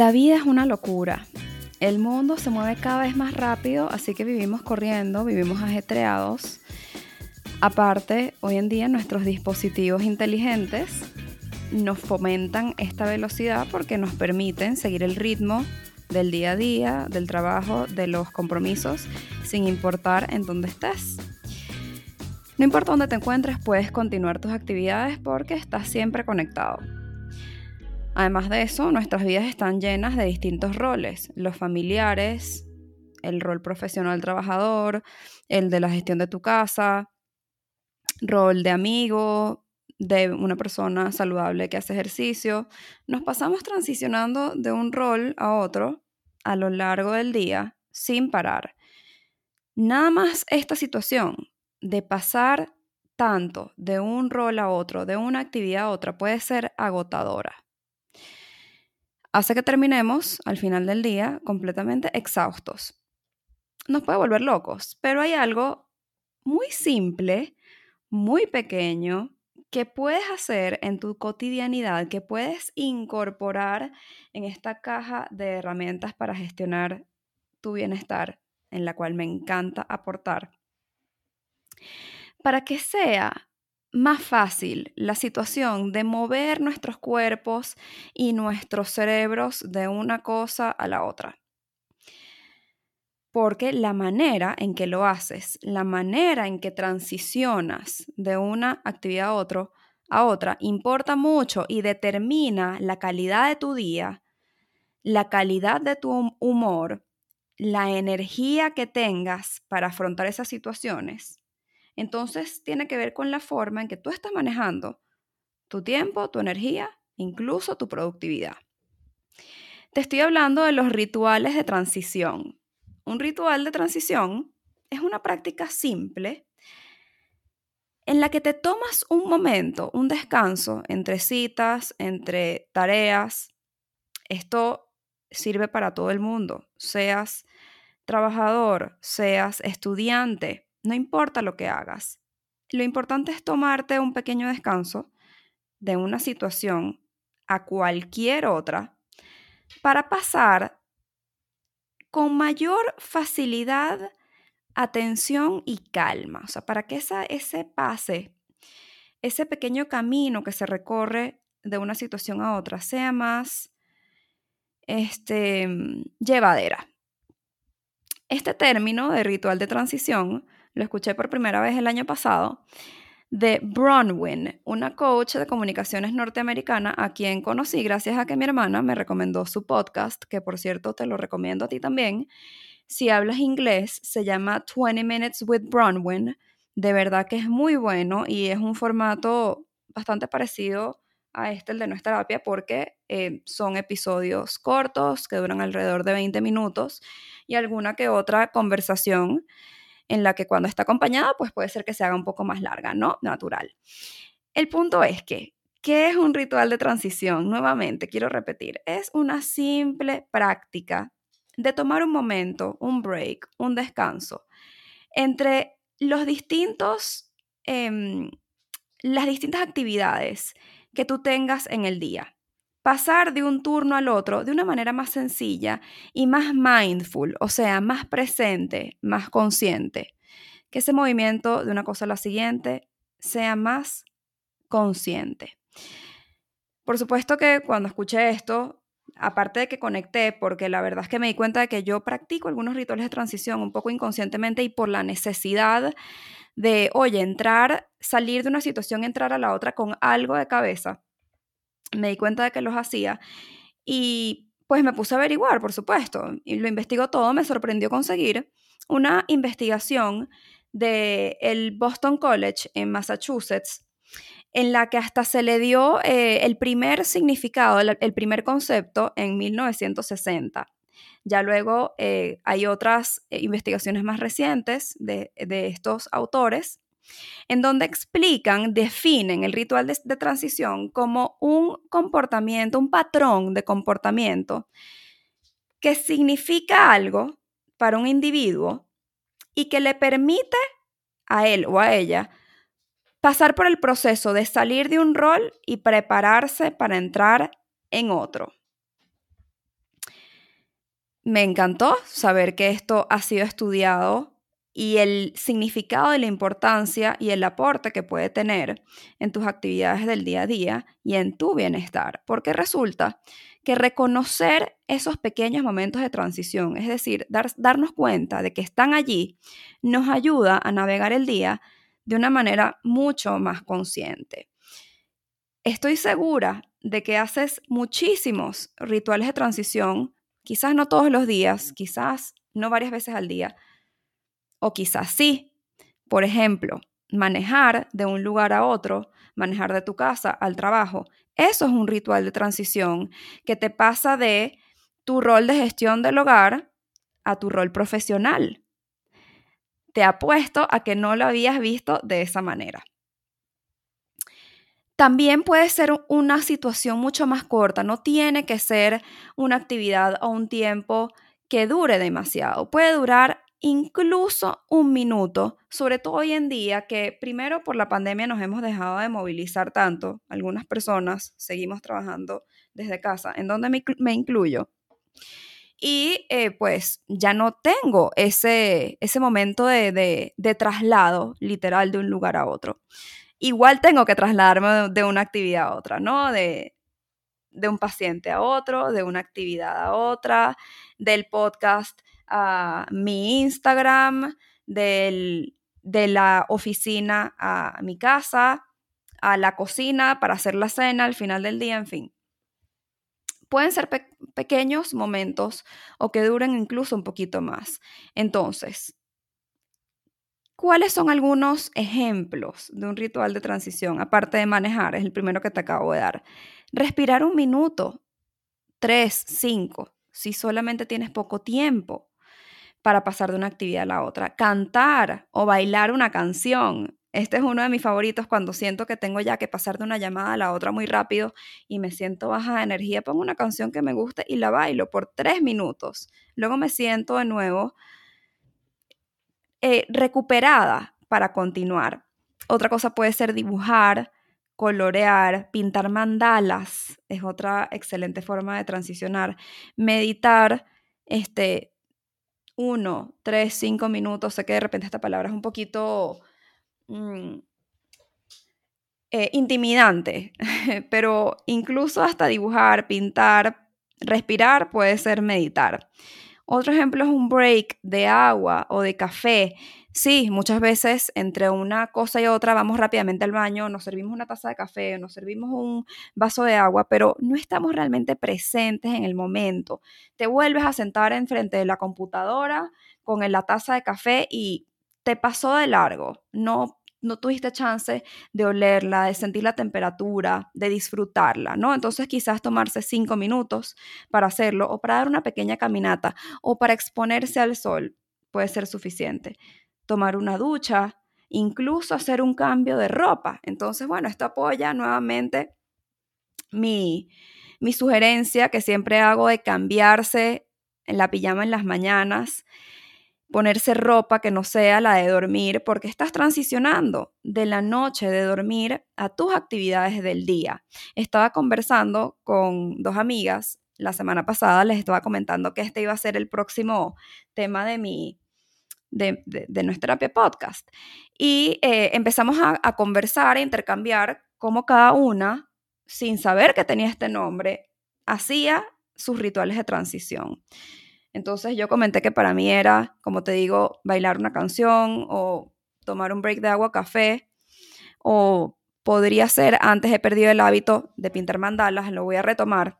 La vida es una locura. El mundo se mueve cada vez más rápido, así que vivimos corriendo, vivimos ajetreados. Aparte, hoy en día nuestros dispositivos inteligentes nos fomentan esta velocidad porque nos permiten seguir el ritmo del día a día, del trabajo, de los compromisos, sin importar en dónde estés. No importa dónde te encuentres, puedes continuar tus actividades porque estás siempre conectado. Además de eso, nuestras vidas están llenas de distintos roles, los familiares, el rol profesional trabajador, el de la gestión de tu casa, rol de amigo, de una persona saludable que hace ejercicio. Nos pasamos transicionando de un rol a otro a lo largo del día sin parar. Nada más esta situación de pasar tanto de un rol a otro, de una actividad a otra, puede ser agotadora hace que terminemos al final del día completamente exhaustos. Nos puede volver locos, pero hay algo muy simple, muy pequeño, que puedes hacer en tu cotidianidad, que puedes incorporar en esta caja de herramientas para gestionar tu bienestar, en la cual me encanta aportar, para que sea más fácil la situación de mover nuestros cuerpos y nuestros cerebros de una cosa a la otra. Porque la manera en que lo haces, la manera en que transicionas de una actividad a, otro, a otra, importa mucho y determina la calidad de tu día, la calidad de tu humor, la energía que tengas para afrontar esas situaciones entonces tiene que ver con la forma en que tú estás manejando tu tiempo, tu energía, incluso tu productividad. Te estoy hablando de los rituales de transición. Un ritual de transición es una práctica simple en la que te tomas un momento, un descanso entre citas, entre tareas. Esto sirve para todo el mundo, seas trabajador, seas estudiante, no importa lo que hagas. Lo importante es tomarte un pequeño descanso de una situación a cualquier otra para pasar con mayor facilidad, atención y calma. O sea, para que ese pase, ese pequeño camino que se recorre de una situación a otra sea más este, llevadera. Este término de ritual de transición lo escuché por primera vez el año pasado, de Bronwyn, una coach de comunicaciones norteamericana a quien conocí gracias a que mi hermana me recomendó su podcast, que por cierto te lo recomiendo a ti también. Si hablas inglés, se llama 20 Minutes with Bronwyn. De verdad que es muy bueno y es un formato bastante parecido a este, el de nuestra terapia, porque eh, son episodios cortos que duran alrededor de 20 minutos y alguna que otra conversación en la que cuando está acompañada, pues puede ser que se haga un poco más larga, ¿no? Natural. El punto es que, ¿qué es un ritual de transición? Nuevamente, quiero repetir, es una simple práctica de tomar un momento, un break, un descanso entre los distintos, em, las distintas actividades que tú tengas en el día pasar de un turno al otro de una manera más sencilla y más mindful, o sea, más presente, más consciente. Que ese movimiento de una cosa a la siguiente sea más consciente. Por supuesto que cuando escuché esto, aparte de que conecté, porque la verdad es que me di cuenta de que yo practico algunos rituales de transición un poco inconscientemente y por la necesidad de, oye, entrar, salir de una situación, entrar a la otra con algo de cabeza. Me di cuenta de que los hacía y pues me puse a averiguar, por supuesto, y lo investigó todo, me sorprendió conseguir una investigación del el Boston College en Massachusetts en la que hasta se le dio eh, el primer significado, el, primer concepto en 1960. Ya luego eh, hay otras eh, investigaciones más recientes de, estos autores en donde explican, definen el ritual de, transición como un comportamiento, un patrón de comportamiento que significa algo para un individuo y que le permite a él o a ella pasar por el proceso de salir de un rol y prepararse para entrar en otro. Me encantó saber que esto ha sido estudiado y el significado de la importancia y el aporte que puede tener en tus actividades del día a día y en tu bienestar, porque resulta que reconocer esos pequeños momentos de transición, es decir, darnos cuenta de que están allí, nos ayuda a navegar el día de una manera mucho más consciente. Estoy segura de que haces muchísimos rituales de transición, quizás no todos los días, quizás no varias veces al día, o quizás sí. Por ejemplo, manejar de un lugar a otro, manejar de tu casa al trabajo, eso es un ritual de transición que te pasa de tu rol de gestión del hogar a tu rol profesional te apuesto a que no lo habías visto de esa manera. También puede ser una situación mucho más corta, no tiene que ser una actividad o un tiempo que dure demasiado, puede durar incluso un minuto, sobre todo hoy en día que primero por la pandemia nos hemos dejado de movilizar tanto, algunas personas seguimos trabajando desde casa, en donde me, incluyo y eh, pues ya no tengo ese, ese momento de, traslado literal de un lugar a otro. Igual tengo que trasladarme de una actividad a otra, ¿no? De, de un paciente a otro, de una actividad a otra, del podcast a mi Instagram, de la oficina a mi casa, a la cocina para hacer la cena al final del día, en fin pueden ser pequeños momentos o que duren incluso un poquito más. Entonces, ¿cuáles son algunos ejemplos de un ritual de transición? Aparte de manejar, es el primero que te acabo de dar. Respirar un minuto, tres, cinco, si solamente tienes poco tiempo para pasar de una actividad a la otra. Cantar o bailar una canción. Este es uno de mis favoritos cuando siento que tengo ya que pasar de una llamada a la otra muy rápido y me siento baja de energía. Pongo una canción que me guste y la bailo por tres minutos. Luego me siento de nuevo eh, recuperada para continuar. Otra cosa puede ser dibujar, colorear, pintar mandalas. Es otra excelente forma de transicionar. Meditar, este, uno, tres, cinco minutos. Sé que de repente esta palabra es un poquito Mm, eh, intimidante, pero incluso hasta dibujar, pintar, respirar puede ser meditar. Otro ejemplo es un break de agua o de café. Sí, muchas veces entre una cosa y otra vamos rápidamente al baño, nos servimos una taza de café, nos servimos un vaso de agua, pero no estamos realmente presentes en el momento. Te vuelves a sentar enfrente de la computadora con la taza de café y te pasó de largo. No no tuviste chance de olerla, de sentir la temperatura, de disfrutarla, ¿no? Entonces quizás tomarse cinco minutos para hacerlo o para dar una pequeña caminata o para exponerse al sol puede ser suficiente. Tomar una ducha, incluso hacer un cambio de ropa. Entonces, bueno, esto apoya nuevamente mi, mi sugerencia que siempre hago de cambiarse en la pijama en las mañanas ponerse ropa que no sea la de dormir, porque estás transicionando de la noche de dormir a tus actividades del día. Estaba conversando con dos amigas la semana pasada, les estaba comentando que este iba a ser el próximo tema de mi, de, nuestra terapia podcast. Y eh, empezamos a, conversar, a intercambiar cómo cada una sin saber que tenía este nombre, hacía sus rituales de transición. Entonces yo comenté que para mí era, como te digo, bailar una canción o tomar un break de agua, café, o podría ser, antes he perdido el hábito de pintar mandalas, lo voy a retomar.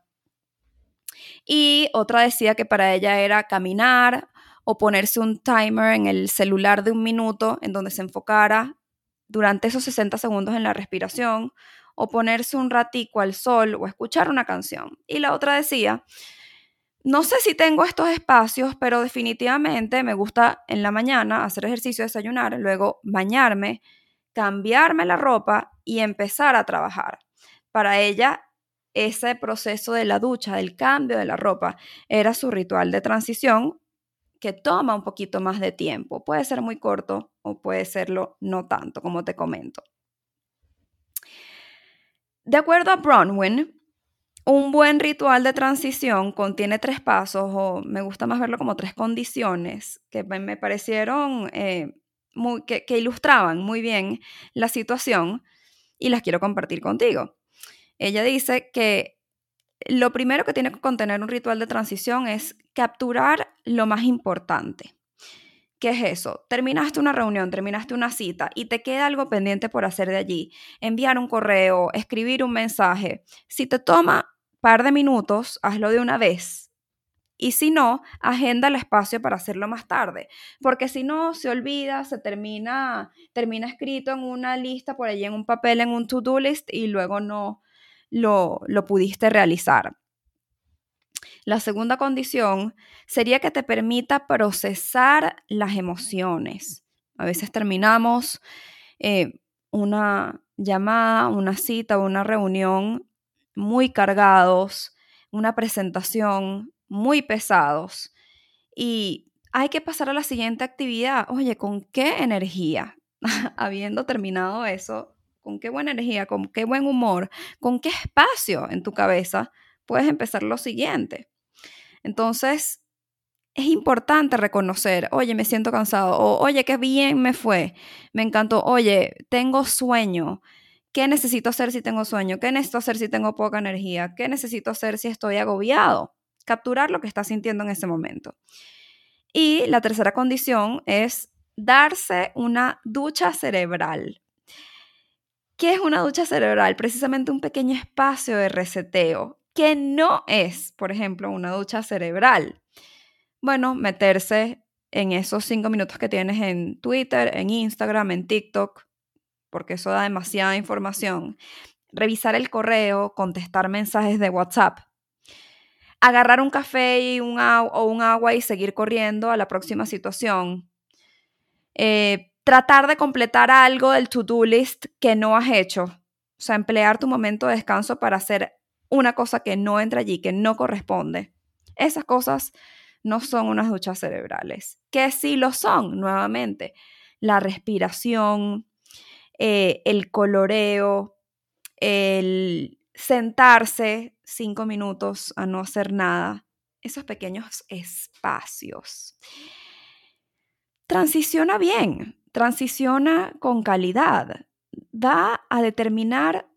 Y otra decía que para ella era caminar o ponerse un timer en el celular de un minuto en donde se enfocara durante esos 60 segundos en la respiración o ponerse un ratico al sol o escuchar una canción. Y la otra decía, no sé si tengo estos espacios, pero definitivamente me gusta en la mañana hacer ejercicio, desayunar, luego bañarme, cambiarme la ropa y empezar a trabajar. Para ella, ese proceso de la ducha, del cambio de la ropa, era su ritual de transición que toma un poquito más de tiempo. Puede ser muy corto o puede serlo no tanto, como te comento. De acuerdo a Bronwyn, un buen ritual de transición contiene tres pasos, o me gusta más verlo como tres condiciones, que me parecieron eh, muy, que, que ilustraban muy bien la situación y las quiero compartir contigo. Ella dice que lo primero que tiene que contener un ritual de transición es capturar lo más importante. ¿Qué es eso? Terminaste una reunión, terminaste una cita y te queda algo pendiente por hacer de allí. Enviar un correo, escribir un mensaje. Si te toma par de minutos, hazlo de una vez. Y si no, agenda el espacio para hacerlo más tarde. Porque si no, se olvida, se termina, termina escrito en una lista por allí en un papel, en un to-do list y luego no lo, lo pudiste realizar. La segunda condición sería que te permita procesar las emociones. A veces terminamos eh, una llamada, una cita, una reunión muy cargados, una presentación muy pesados y hay que pasar a la siguiente actividad. Oye, ¿con qué energía? Habiendo terminado eso, ¿con qué buena energía? ¿Con qué buen humor? ¿Con qué espacio en tu cabeza puedes empezar lo siguiente? Entonces, es importante reconocer, oye, me siento cansado, o oye, qué bien me fue, me encantó, oye, tengo sueño, ¿qué necesito hacer si tengo sueño? ¿Qué necesito hacer si tengo poca energía? ¿Qué necesito hacer si estoy agobiado? Capturar lo que estás sintiendo en ese momento. Y la tercera condición es darse una ducha cerebral. ¿Qué es una ducha cerebral? Precisamente un pequeño espacio de reseteo que no es, por ejemplo, una ducha cerebral. Bueno, meterse en esos cinco minutos que tienes en Twitter, en Instagram, en TikTok, porque eso da demasiada información. Revisar el correo, contestar mensajes de WhatsApp. Agarrar un café y un o un agua y seguir corriendo a la próxima situación. Eh, tratar de completar algo del to-do list que no has hecho. O sea, emplear tu momento de descanso para hacer una cosa que no entra allí, que no corresponde. Esas cosas no son unas duchas cerebrales, que sí lo son, nuevamente. La respiración, eh, el coloreo, el sentarse cinco minutos a no hacer nada, esos pequeños espacios. Transiciona bien, transiciona con calidad, va a determinar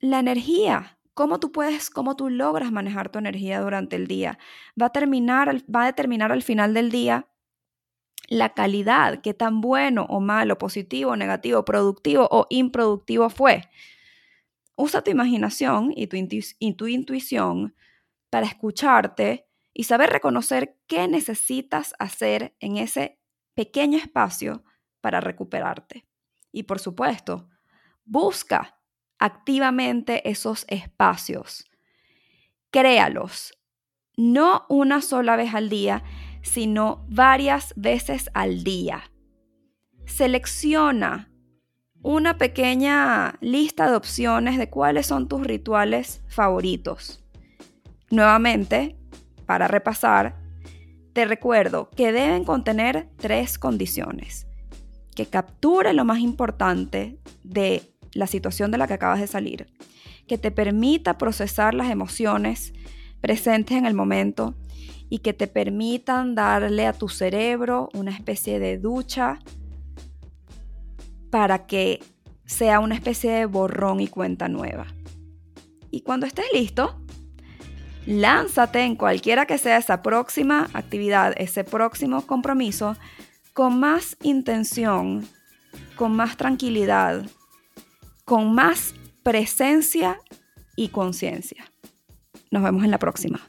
la energía cómo tú puedes, cómo tú logras manejar tu energía durante el día. Va a, terminar, va a determinar al final del día la calidad, qué tan bueno o malo, positivo, negativo, productivo o improductivo fue. Usa tu imaginación y tu intuición para escucharte y saber reconocer qué necesitas hacer en ese pequeño espacio para recuperarte. Y por supuesto, busca activamente esos espacios. Créalos, no una sola vez al día, sino varias veces al día. Selecciona una pequeña lista de opciones de cuáles son tus rituales favoritos. Nuevamente, para repasar, te recuerdo que deben contener tres condiciones. Que capture lo más importante de la situación de la que acabas de salir, que te permita procesar las emociones presentes en el momento y que te permitan darle a tu cerebro una especie de ducha para que sea una especie de borrón y cuenta nueva. Y cuando estés listo, lánzate en cualquiera que sea esa próxima actividad, ese próximo compromiso, con más intención, con más tranquilidad, con más presencia y conciencia. Nos vemos en la próxima.